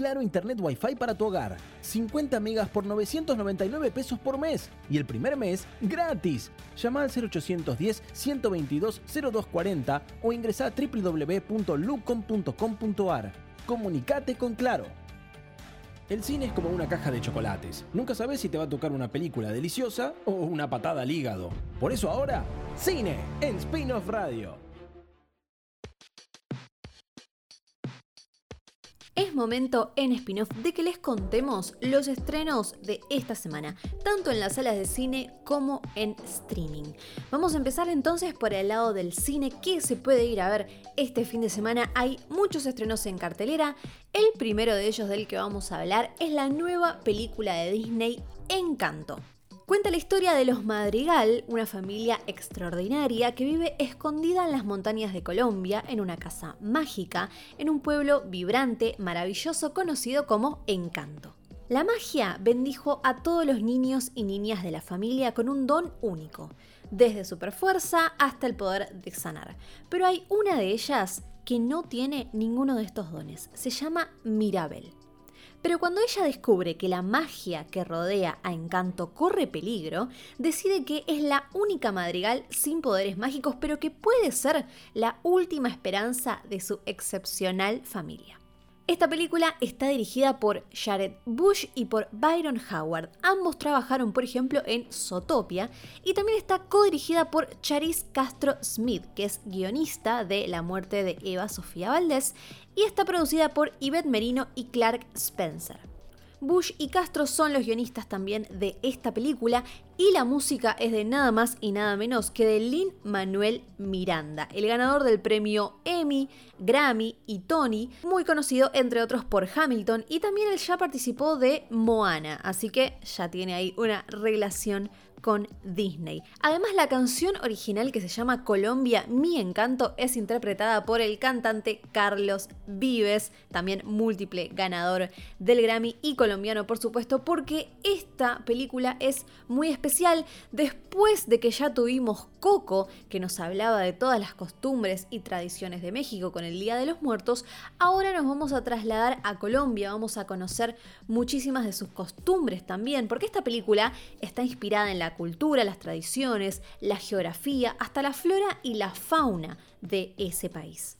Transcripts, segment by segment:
Claro Internet Wi-Fi para tu hogar. 50 megas por 999 pesos por mes. Y el primer mes, gratis. Llama al 0810 122 0240 o ingresa a www.lucom.com.ar. Comunicate con Claro. El cine es como una caja de chocolates. Nunca sabes si te va a tocar una película deliciosa o una patada al hígado. Por eso ahora, cine en Spin-off Radio. Es momento en spin-off de que les contemos los estrenos de esta semana, tanto en las salas de cine como en streaming. Vamos a empezar entonces por el lado del cine que se puede ir a ver este fin de semana. Hay muchos estrenos en cartelera. El primero de ellos del que vamos a hablar es la nueva película de Disney Encanto. Cuenta la historia de los Madrigal, una familia extraordinaria que vive escondida en las montañas de Colombia, en una casa mágica, en un pueblo vibrante, maravilloso, conocido como Encanto. La magia bendijo a todos los niños y niñas de la familia con un don único, desde superfuerza hasta el poder de sanar. Pero hay una de ellas que no tiene ninguno de estos dones. Se llama Mirabel. Pero cuando ella descubre que la magia que rodea a Encanto corre peligro, decide que es la única madrigal sin poderes mágicos, pero que puede ser la última esperanza de su excepcional familia. Esta película está dirigida por Jared Bush y por Byron Howard. Ambos trabajaron, por ejemplo, en Zootopia y también está codirigida por Charis Castro Smith, que es guionista de La muerte de Eva Sofía Valdés, y está producida por Yvette Merino y Clark Spencer. Bush y Castro son los guionistas también de esta película y la música es de nada más y nada menos que de Lin Manuel Miranda, el ganador del premio Emmy, Grammy y Tony, muy conocido entre otros por Hamilton y también él ya participó de Moana, así que ya tiene ahí una relación con Disney. Además, la canción original que se llama Colombia, Mi Encanto, es interpretada por el cantante Carlos Vives, también múltiple ganador del Grammy y colombiano, por supuesto, porque esta película es muy especial después de que ya tuvimos Coco, que nos hablaba de todas las costumbres y tradiciones de México con el Día de los Muertos, ahora nos vamos a trasladar a Colombia, vamos a conocer muchísimas de sus costumbres también, porque esta película está inspirada en la cultura, las tradiciones, la geografía, hasta la flora y la fauna de ese país.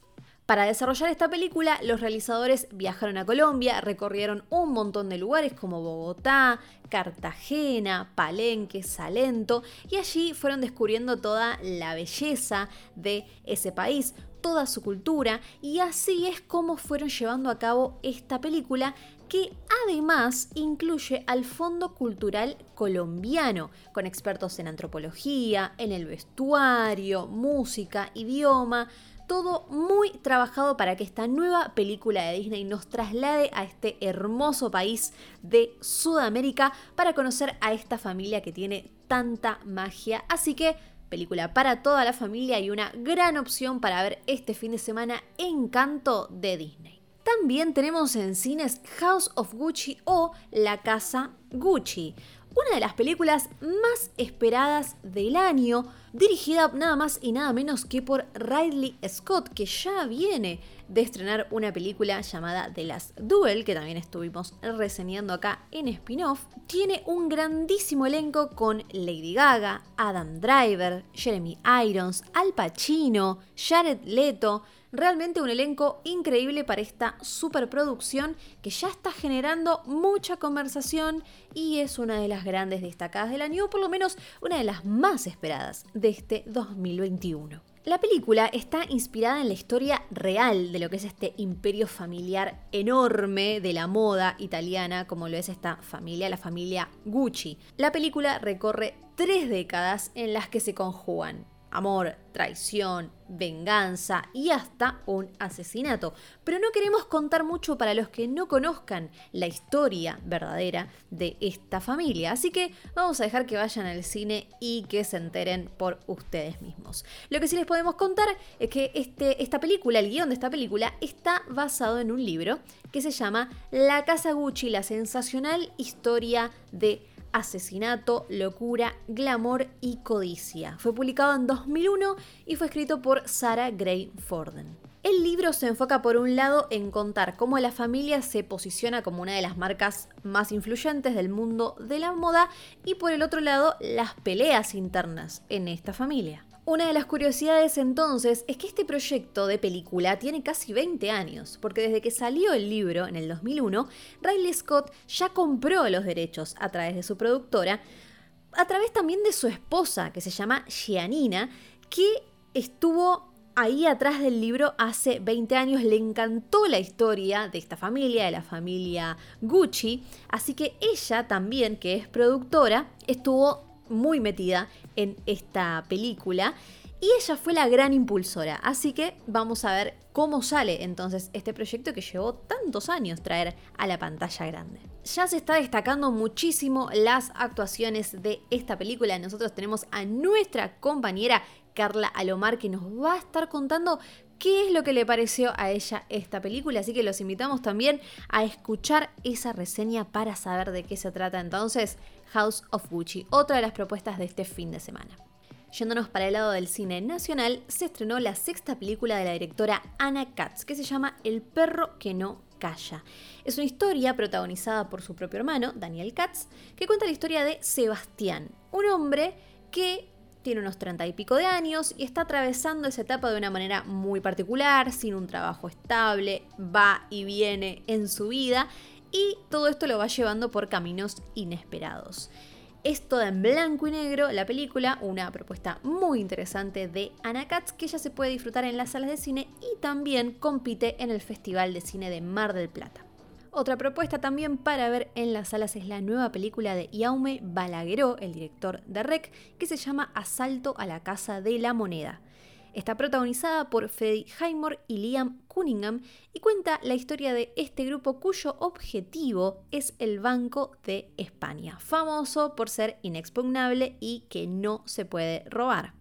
Para desarrollar esta película, los realizadores viajaron a Colombia, recorrieron un montón de lugares como Bogotá, Cartagena, Palenque, Salento, y allí fueron descubriendo toda la belleza de ese país, toda su cultura, y así es como fueron llevando a cabo esta película que además incluye al Fondo Cultural Colombiano, con expertos en antropología, en el vestuario, música, idioma, todo muy trabajado para que esta nueva película de Disney nos traslade a este hermoso país de Sudamérica para conocer a esta familia que tiene tanta magia. Así que película para toda la familia y una gran opción para ver este fin de semana Encanto de Disney. También tenemos en cines House of Gucci o La Casa Gucci, una de las películas más esperadas del año, dirigida nada más y nada menos que por Ridley Scott, que ya viene de estrenar una película llamada The Last Duel, que también estuvimos reseñando acá en spin-off. Tiene un grandísimo elenco con Lady Gaga, Adam Driver, Jeremy Irons, Al Pacino, Jared Leto, Realmente un elenco increíble para esta superproducción que ya está generando mucha conversación y es una de las grandes destacadas del año, o por lo menos una de las más esperadas de este 2021. La película está inspirada en la historia real de lo que es este imperio familiar enorme de la moda italiana, como lo es esta familia, la familia Gucci. La película recorre tres décadas en las que se conjugan amor, traición, venganza y hasta un asesinato. Pero no queremos contar mucho para los que no conozcan la historia verdadera de esta familia, así que vamos a dejar que vayan al cine y que se enteren por ustedes mismos. Lo que sí les podemos contar es que este, esta película, el guion de esta película, está basado en un libro que se llama La Casa Gucci, la sensacional historia de Asesinato, Locura, Glamour y Codicia. Fue publicado en 2001 y fue escrito por Sarah Gray Forden. El libro se enfoca por un lado en contar cómo la familia se posiciona como una de las marcas más influyentes del mundo de la moda y por el otro lado las peleas internas en esta familia. Una de las curiosidades entonces es que este proyecto de película tiene casi 20 años, porque desde que salió el libro en el 2001, Riley Scott ya compró los derechos a través de su productora, a través también de su esposa, que se llama Gianina, que estuvo ahí atrás del libro hace 20 años, le encantó la historia de esta familia, de la familia Gucci, así que ella también, que es productora, estuvo muy metida en esta película y ella fue la gran impulsora. Así que vamos a ver cómo sale entonces este proyecto que llevó tantos años traer a la pantalla grande. Ya se está destacando muchísimo las actuaciones de esta película. Nosotros tenemos a nuestra compañera Carla Alomar que nos va a estar contando qué es lo que le pareció a ella esta película. Así que los invitamos también a escuchar esa reseña para saber de qué se trata entonces House of Gucci, otra de las propuestas de este fin de semana. Yéndonos para el lado del cine nacional, se estrenó la sexta película de la directora Anna Katz, que se llama El perro que no calla. Es una historia protagonizada por su propio hermano, Daniel Katz, que cuenta la historia de Sebastián, un hombre que tiene unos treinta y pico de años y está atravesando esa etapa de una manera muy particular, sin un trabajo estable, va y viene en su vida y todo esto lo va llevando por caminos inesperados. Es toda en blanco y negro la película, una propuesta muy interesante de Anna que ya se puede disfrutar en las salas de cine y también compite en el Festival de Cine de Mar del Plata. Otra propuesta también para ver en las salas es la nueva película de Yaume Balagueró, el director de REC, que se llama Asalto a la Casa de la Moneda. Está protagonizada por Freddie Highmore y Liam Cunningham y cuenta la historia de este grupo cuyo objetivo es el Banco de España, famoso por ser inexpugnable y que no se puede robar.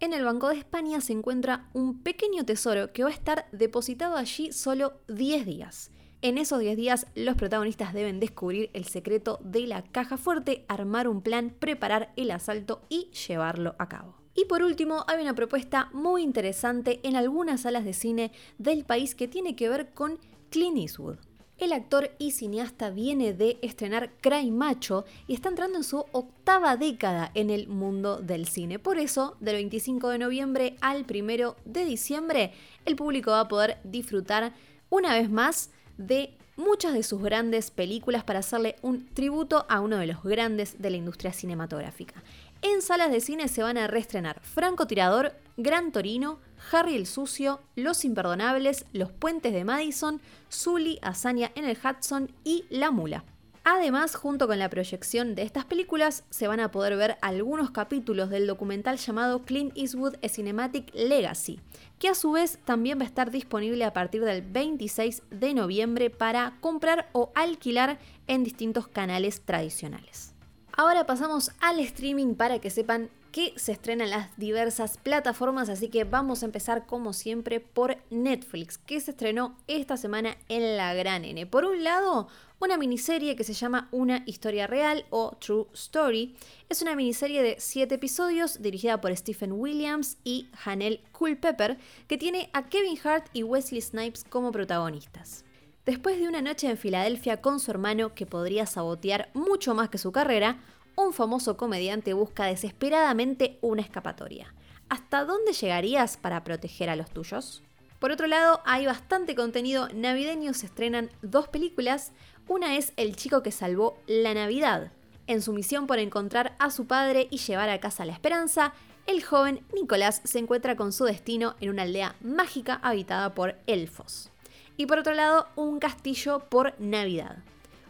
En el Banco de España se encuentra un pequeño tesoro que va a estar depositado allí solo 10 días. En esos 10 días los protagonistas deben descubrir el secreto de la caja fuerte, armar un plan, preparar el asalto y llevarlo a cabo. Y por último, hay una propuesta muy interesante en algunas salas de cine del país que tiene que ver con Clint Eastwood. El actor y cineasta viene de estrenar Cry Macho y está entrando en su octava década en el mundo del cine. Por eso, del 25 de noviembre al 1 de diciembre, el público va a poder disfrutar una vez más de muchas de sus grandes películas para hacerle un tributo a uno de los grandes de la industria cinematográfica. En salas de cine se van a reestrenar Franco Tirador, Gran Torino, Harry el Sucio, Los Imperdonables, Los Puentes de Madison, Zully, Hazaña en el Hudson y La Mula. Además, junto con la proyección de estas películas, se van a poder ver algunos capítulos del documental llamado Clint Eastwood Cinematic Legacy, que a su vez también va a estar disponible a partir del 26 de noviembre para comprar o alquilar en distintos canales tradicionales. Ahora pasamos al streaming para que sepan que se estrena en las diversas plataformas, así que vamos a empezar como siempre por Netflix, que se estrenó esta semana en la gran N. Por un lado, una miniserie que se llama Una historia real o True Story. Es una miniserie de 7 episodios dirigida por Stephen Williams y Hanel Culpepper, que tiene a Kevin Hart y Wesley Snipes como protagonistas. Después de una noche en Filadelfia con su hermano que podría sabotear mucho más que su carrera, un famoso comediante busca desesperadamente una escapatoria. ¿Hasta dónde llegarías para proteger a los tuyos? Por otro lado, hay bastante contenido navideño, se estrenan dos películas. Una es El chico que salvó la Navidad. En su misión por encontrar a su padre y llevar a casa la esperanza, el joven Nicolás se encuentra con su destino en una aldea mágica habitada por elfos y por otro lado un castillo por Navidad.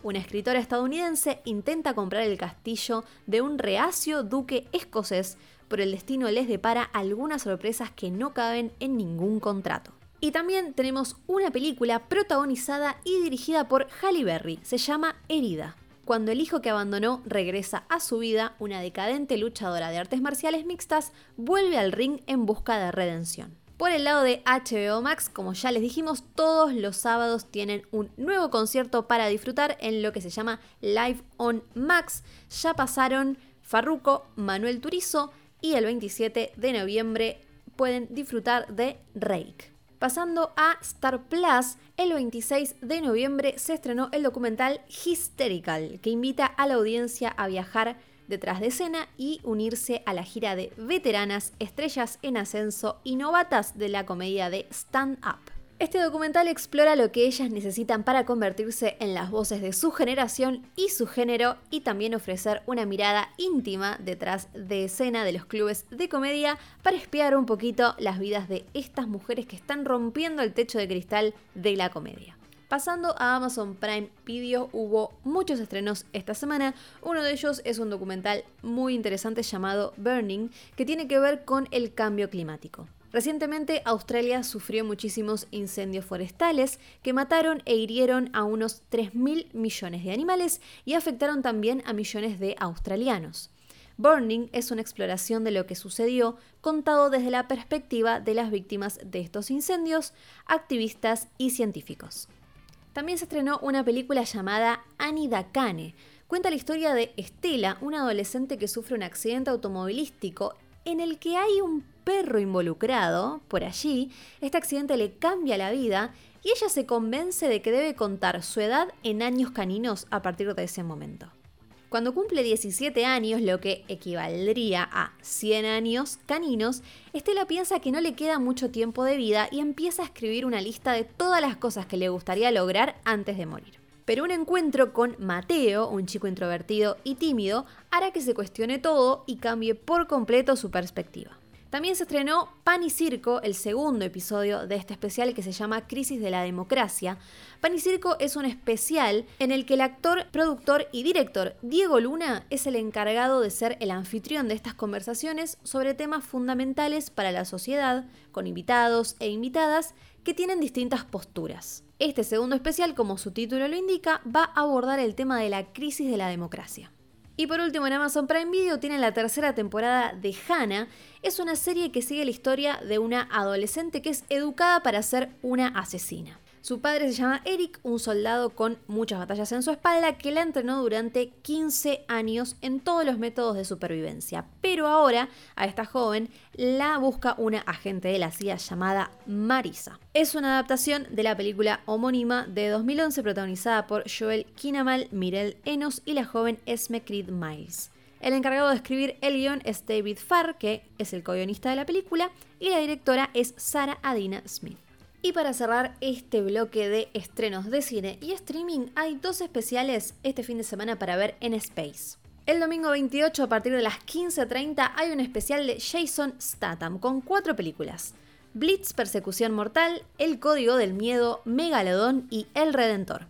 Una escritora estadounidense intenta comprar el castillo de un reacio duque escocés por el destino les depara algunas sorpresas que no caben en ningún contrato. Y también tenemos una película protagonizada y dirigida por Halle Berry, se llama Herida. Cuando el hijo que abandonó regresa a su vida, una decadente luchadora de artes marciales mixtas vuelve al ring en busca de redención. Por el lado de HBO Max, como ya les dijimos, todos los sábados tienen un nuevo concierto para disfrutar en lo que se llama Live on Max. Ya pasaron Farruko, Manuel Turizo y el 27 de noviembre pueden disfrutar de Rake. Pasando a Star Plus, el 26 de noviembre se estrenó el documental Hysterical, que invita a la audiencia a viajar detrás de escena y unirse a la gira de veteranas, estrellas en ascenso y novatas de la comedia de Stand Up. Este documental explora lo que ellas necesitan para convertirse en las voces de su generación y su género y también ofrecer una mirada íntima detrás de escena de los clubes de comedia para espiar un poquito las vidas de estas mujeres que están rompiendo el techo de cristal de la comedia. Pasando a Amazon Prime Video, hubo muchos estrenos esta semana. Uno de ellos es un documental muy interesante llamado Burning, que tiene que ver con el cambio climático. Recientemente Australia sufrió muchísimos incendios forestales que mataron e hirieron a unos 3.000 millones de animales y afectaron también a millones de australianos. Burning es una exploración de lo que sucedió contado desde la perspectiva de las víctimas de estos incendios, activistas y científicos. También se estrenó una película llamada Annie Dakane. Cuenta la historia de Estela, una adolescente que sufre un accidente automovilístico en el que hay un perro involucrado por allí. Este accidente le cambia la vida y ella se convence de que debe contar su edad en años caninos a partir de ese momento. Cuando cumple 17 años, lo que equivaldría a 100 años caninos, Estela piensa que no le queda mucho tiempo de vida y empieza a escribir una lista de todas las cosas que le gustaría lograr antes de morir. Pero un encuentro con Mateo, un chico introvertido y tímido, hará que se cuestione todo y cambie por completo su perspectiva. También se estrenó Pan y Circo, el segundo episodio de este especial que se llama Crisis de la Democracia. Pan y Circo es un especial en el que el actor, productor y director Diego Luna es el encargado de ser el anfitrión de estas conversaciones sobre temas fundamentales para la sociedad, con invitados e invitadas que tienen distintas posturas. Este segundo especial, como su título lo indica, va a abordar el tema de la crisis de la democracia. Y por último, en Amazon Prime Video tiene la tercera temporada de Hannah. Es una serie que sigue la historia de una adolescente que es educada para ser una asesina. Su padre se llama Eric, un soldado con muchas batallas en su espalda que la entrenó durante 15 años en todos los métodos de supervivencia. Pero ahora a esta joven la busca una agente de la CIA llamada Marisa. Es una adaptación de la película homónima de 2011 protagonizada por Joel Kinamal, Mirel Enos y la joven Esme Miles. El encargado de escribir el guion es David Farr, que es el co-guionista de la película, y la directora es Sarah Adina Smith. Y para cerrar este bloque de estrenos de cine y streaming, hay dos especiales este fin de semana para ver en Space. El domingo 28 a partir de las 15.30 hay un especial de Jason Statham con cuatro películas. Blitz, Persecución Mortal, El Código del Miedo, Megalodón y El Redentor.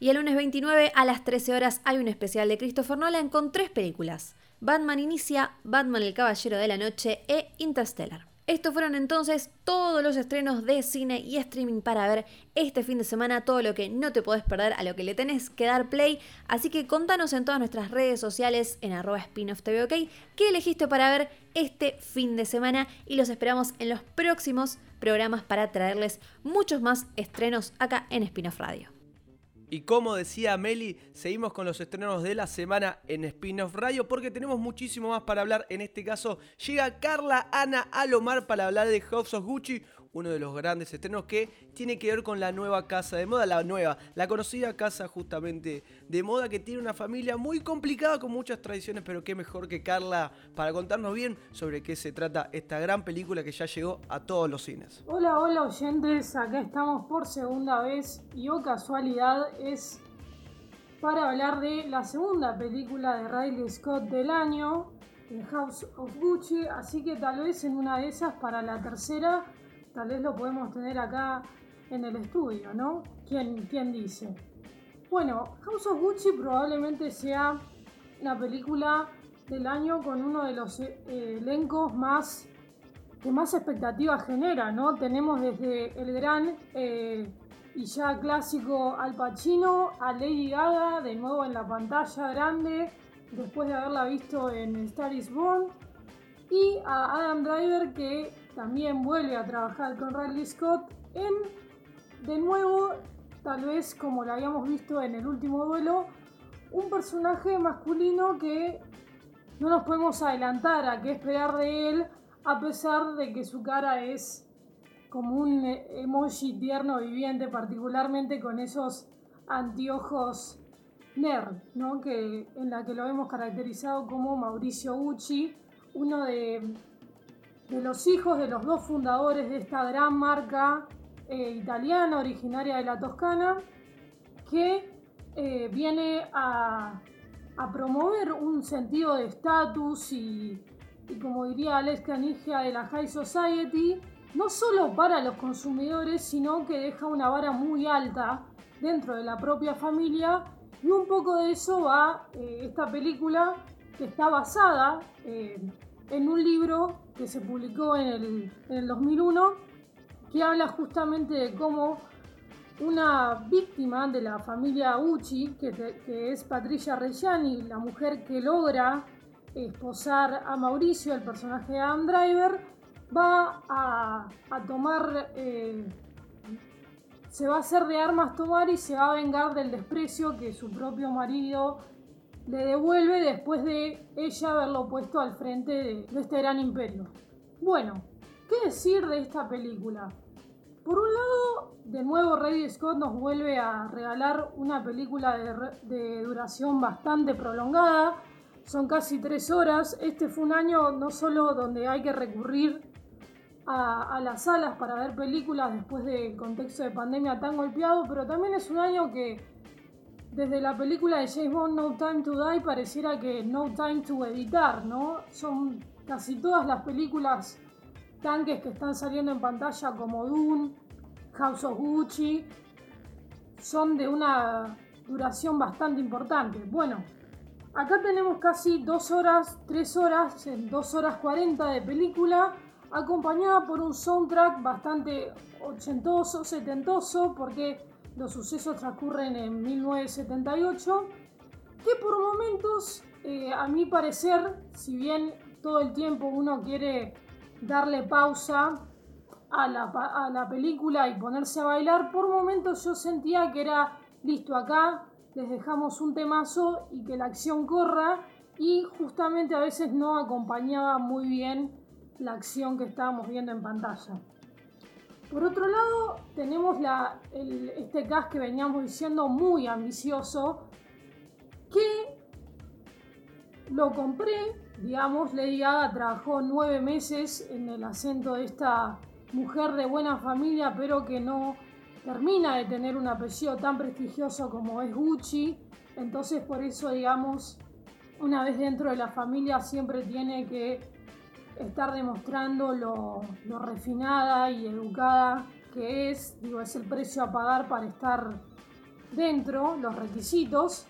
Y el lunes 29 a las 13 horas hay un especial de Christopher Nolan con tres películas. Batman Inicia, Batman el Caballero de la Noche e Interstellar. Estos fueron entonces todos los estrenos de cine y streaming para ver este fin de semana, todo lo que no te podés perder, a lo que le tenés que dar play. Así que contanos en todas nuestras redes sociales, en arroba qué elegiste para ver este fin de semana y los esperamos en los próximos programas para traerles muchos más estrenos acá en Spinoff Radio. Y como decía Meli, seguimos con los estrenos de la semana en Spin-off Radio porque tenemos muchísimo más para hablar. En este caso, llega Carla Ana Alomar para hablar de House of Gucci, uno de los grandes estrenos que tiene que ver con la nueva casa de moda, la nueva, la conocida casa justamente de moda que tiene una familia muy complicada con muchas tradiciones, pero qué mejor que Carla para contarnos bien sobre qué se trata esta gran película que ya llegó a todos los cines. Hola, hola oyentes, acá estamos por segunda vez y o oh casualidad es para hablar de la segunda película de Riley Scott del año, House of Gucci, así que tal vez en una de esas para la tercera Tal vez lo podemos tener acá en el estudio, ¿no? ¿Quién, quién dice? Bueno, House of Gucci probablemente sea la película del año con uno de los eh, elencos más que más expectativas genera, ¿no? Tenemos desde el gran eh, y ya clásico Al Pacino a Lady Gaga de nuevo en la pantalla grande después de haberla visto en Star is Born y a Adam Driver que también vuelve a trabajar con Riley Scott en de nuevo tal vez como lo habíamos visto en el último duelo un personaje masculino que no nos podemos adelantar a qué esperar de él, a pesar de que su cara es como un emoji tierno viviente, particularmente con esos anteojos nerd, ¿no? que, en la que lo hemos caracterizado como Mauricio Gucci, uno de, de los hijos de los dos fundadores de esta gran marca eh, italiana originaria de la Toscana, que eh, viene a, promover un sentido de estatus y, como diría Alex Canigia de la High Society, no solo para los consumidores, sino que deja una vara muy alta dentro de la propia familia. Y un poco de eso va eh, esta película que está basada en un libro que se publicó en el, en el 2001 que habla justamente de cómo una víctima de la familia Uchi, que, es Patricia Reggiani, la mujer que logra esposar a Mauricio, el personaje de Adam Driver, va a, tomar, eh, se va a hacer de armas tomar y se va a vengar del desprecio que su propio marido le devuelve después de ella haberlo puesto al frente de este gran imperio. Bueno, ¿qué decir de esta película? Por un lado, de nuevo Ridley Scott nos vuelve a regalar una película de, duración bastante prolongada. Son casi tres horas. Este fue un año no solo donde hay que recurrir a, las salas para ver películas después del contexto de pandemia tan golpeado, pero también es un año que desde la película de James Bond No Time to Die pareciera que No Time to Editar, ¿no? Son casi todas las películas tanques que están saliendo en pantalla como Dune, House of Gucci, son de una duración bastante importante. Bueno, acá tenemos casi dos horas, tres horas, en dos horas 40 de película, acompañada por un soundtrack bastante ochentoso, setentoso, porque los sucesos transcurren en 1978, que por momentos, eh, a mi parecer, si bien todo el tiempo uno quiere darle pausa a la, película y ponerse a bailar, por momentos yo sentía que era listo acá, les dejamos un temazo y que la acción corra y justamente a veces no acompañaba muy bien la acción que estábamos viendo en pantalla. Por otro lado, tenemos la, este cast que veníamos diciendo muy ambicioso, que lo compré, digamos, Lady Gaga trabajó nueve meses en el acento de esta mujer de buena familia, pero que no termina de tener un apellido tan prestigioso como es Gucci. Entonces por eso, digamos, una vez dentro de la familia siempre tiene que estar demostrando lo, refinada y educada que es. Digo, es el precio a pagar para estar dentro, los requisitos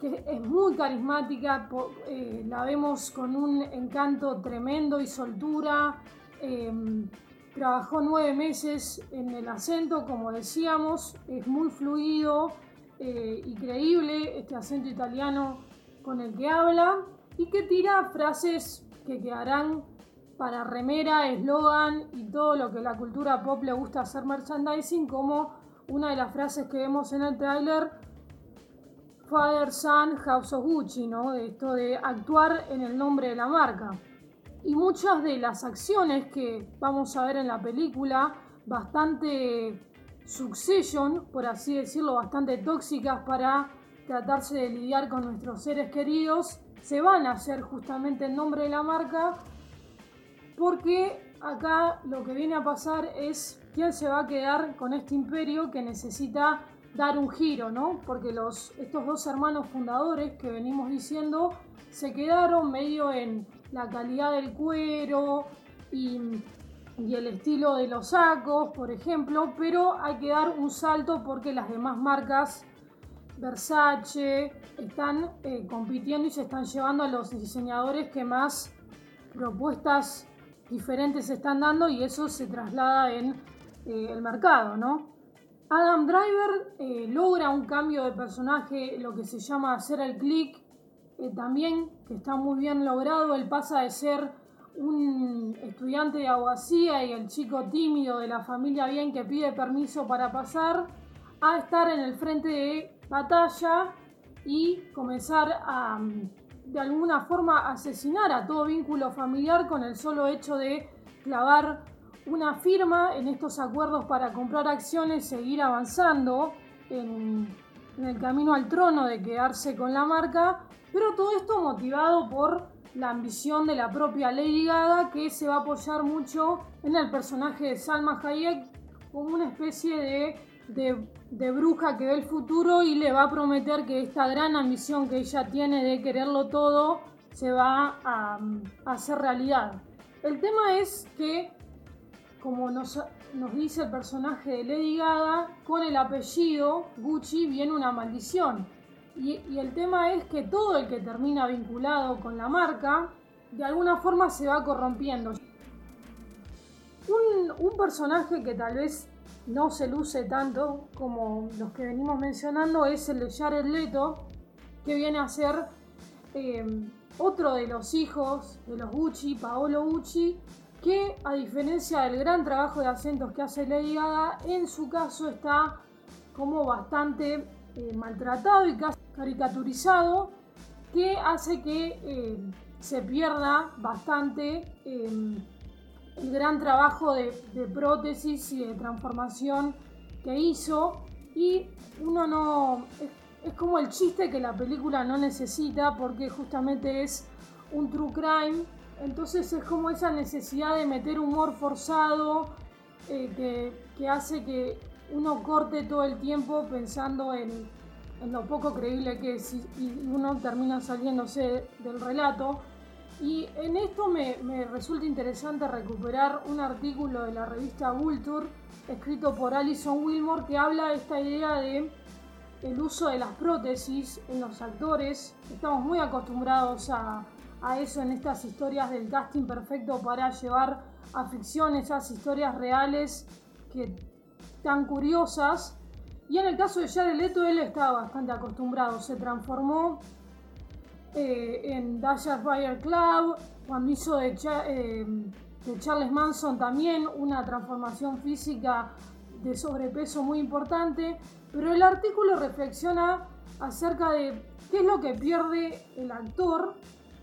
que es muy carismática, eh, la vemos con un encanto tremendo y soltura. Em, trabajó nueve meses en el acento, como decíamos, es muy fluido eh, y creíble este acento italiano con el que habla y que tira frases que quedarán para remera, eslogan y todo lo que la cultura pop le gusta hacer merchandising, como una de las frases que vemos en el tráiler Father Son House of Gucci, ¿no? De esto de actuar en el nombre de la marca. Y muchas de las acciones que vamos a ver en la película, bastante succession, por así decirlo, bastante tóxicas para tratarse de lidiar con nuestros seres queridos, se van a hacer justamente en nombre de la marca, porque acá lo que viene a pasar es quién se va a quedar con este imperio que necesita dar un giro, ¿no? Porque los, estos dos hermanos fundadores que venimos diciendo se quedaron medio en la calidad del cuero y, el estilo de los sacos, por ejemplo, pero hay que dar un salto porque las demás marcas Versace, están eh, compitiendo y se están llevando a los diseñadores que más propuestas diferentes se están dando y eso se traslada en eh, el mercado, ¿no? Adam Driver eh, logra un cambio de personaje, lo que se llama hacer el click, también que está muy bien logrado, él pasa de ser un estudiante de abogacía y el chico tímido de la familia bien que pide permiso para pasar a estar en el frente de batalla y comenzar a de alguna forma asesinar a todo vínculo familiar con el solo hecho de clavar una firma en estos acuerdos para comprar acciones, seguir avanzando en, en el camino al trono de quedarse con la marca, pero todo esto motivado por la ambición de la propia Lady Gaga que se va a apoyar mucho en el personaje de Salma Hayek como una especie de, de, bruja que ve el futuro y le va a prometer que esta gran ambición que ella tiene de quererlo todo se va a, hacer realidad. El tema es que, como nos, nos dice el personaje de Lady Gaga, con el apellido Gucci viene una maldición y, el tema es que todo el que termina vinculado con la marca, de alguna forma se va corrompiendo. Un, personaje que tal vez no se luce tanto como los que venimos mencionando es el de Jared Leto, que viene a ser eh, otro de los hijos de los Gucci, Paolo Gucci, que a diferencia del gran trabajo de acentos que hace Lady Gaga, en su caso está como bastante eh, maltratado y casi caricaturizado que hace que eh, se pierda bastante el gran trabajo de, prótesis y de transformación que hizo y uno no es, como el chiste que la película no necesita porque justamente es un true crime entonces es como esa necesidad de meter humor forzado eh, que, que hace que uno corte todo el tiempo pensando en, lo poco creíble que es y uno termina saliéndose del relato. Y en esto me, resulta interesante recuperar un artículo de la revista Vulture escrito por Alison Wilmore que habla de esta idea de el uso de las prótesis en los actores. Estamos muy acostumbrados a, a eso en estas historias del casting perfecto para llevar a ficción esas historias reales que tan curiosas. Y en el caso de Jared Leto, él estaba bastante acostumbrado. Se transformó eh, en Dasher Fire Club, cuando hizo eh, de, Charles Manson también una transformación física de sobrepeso muy importante. Pero el artículo reflexiona acerca de qué es lo que pierde el actor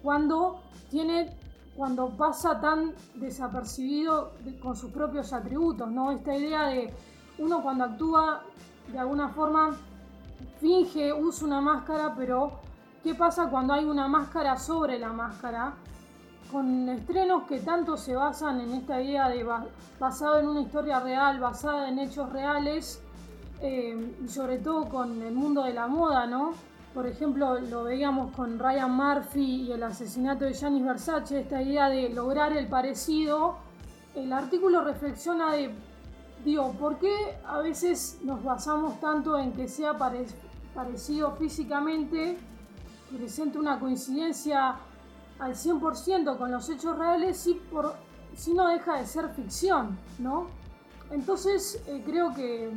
cuando tiene cuando pasa tan desapercibido con sus propios atributos, ¿no? Esta idea de uno cuando actúa de alguna forma finge, usa una máscara, pero ¿qué pasa cuando hay una máscara sobre la máscara? Con estrenos que tanto se basan en esta idea de basado en una historia real, basada en hechos reales, eh, y sobre todo con el mundo de la moda, ¿no? Por ejemplo, lo veíamos con Ryan Murphy y el asesinato de Giannis Versace, esta idea de lograr el parecido. El artículo reflexiona de Digo, ¿por qué a veces nos basamos tanto en que sea parecido físicamente, presente una coincidencia al 100% con los hechos reales, si, por, si no deja de ser ficción, ¿no? Entonces eh, creo, que,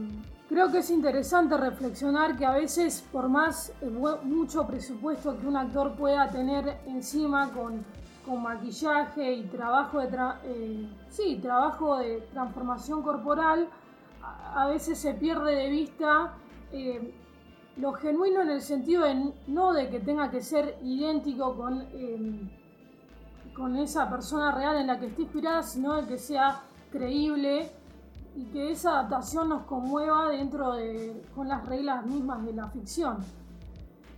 creo que es interesante reflexionar que a veces por más eh, mucho presupuesto que un actor pueda tener encima con con maquillaje y trabajo de, eh, sí, trabajo de transformación corporal, a, veces se pierde de vista lo genuino en el sentido de no de que tenga que ser idéntico con, em, con esa persona real en la que esté inspirada, sino de que sea creíble y que esa adaptación nos conmueva dentro de con las reglas mismas de la ficción.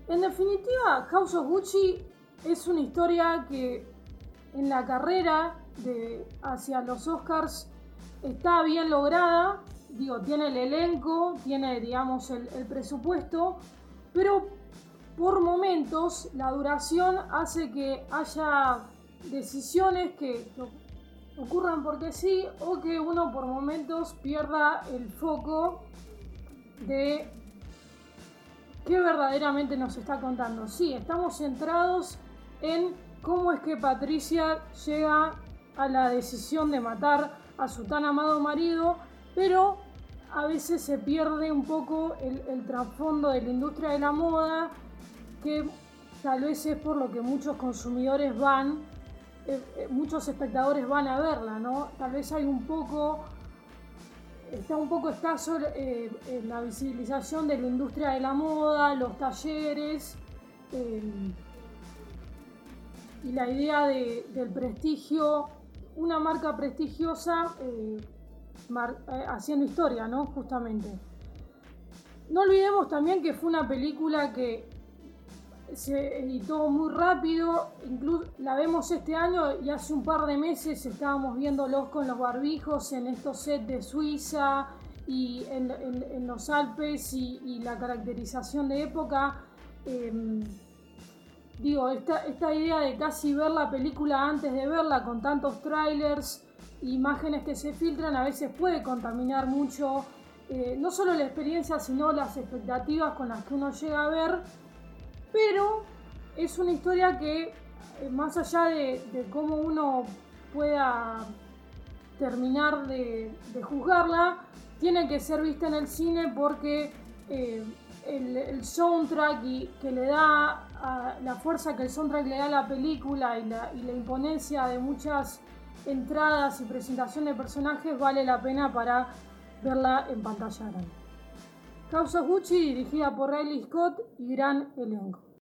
En definitiva, House of Gucci es una historia que en la carrera hacia los Oscars está bien lograda, digo, tiene el elenco, tiene, digamos, el, presupuesto, pero por momentos la duración hace que haya decisiones que, ocurran porque sí o que uno por momentos pierda el foco de qué verdaderamente nos está contando. Sí, estamos centrados en cómo es que Patricia llega a la decisión de matar a su tan amado marido, pero a veces se pierde un poco el, trasfondo de la industria de la moda, que tal vez es por lo que muchos consumidores van, eh, eh, muchos espectadores van a verla, ¿no? Tal vez hay un poco, está un poco escaso eh, la visibilización de la industria de la moda, los talleres y la idea del prestigio, una marca prestigiosa eh, haciendo historia, ¿no? Justamente. No olvidemos también que fue una película que se editó muy rápido, incluso la vemos este año y hace un par de meses estábamos viéndolos con los barbijos en estos sets de Suiza y en, los Alpes y, la caracterización de época. Em, digo, esta, esta idea de casi ver la película antes de verla con tantos trailers imágenes que se filtran a veces puede contaminar mucho eh, no solo la experiencia, sino las expectativas con las que uno llega a ver. Pero es una historia que, eh, más allá de, cómo uno pueda terminar de, juzgarla, tiene que ser vista en el cine porque eh, el, soundtrack y que le da la fuerza que el soundtrack le da a la película y la, y la imponencia de muchas entradas y presentación de personajes vale la pena para verla en pantalla grande. Causa Gucci dirigida por Riley Scott y gran elenco.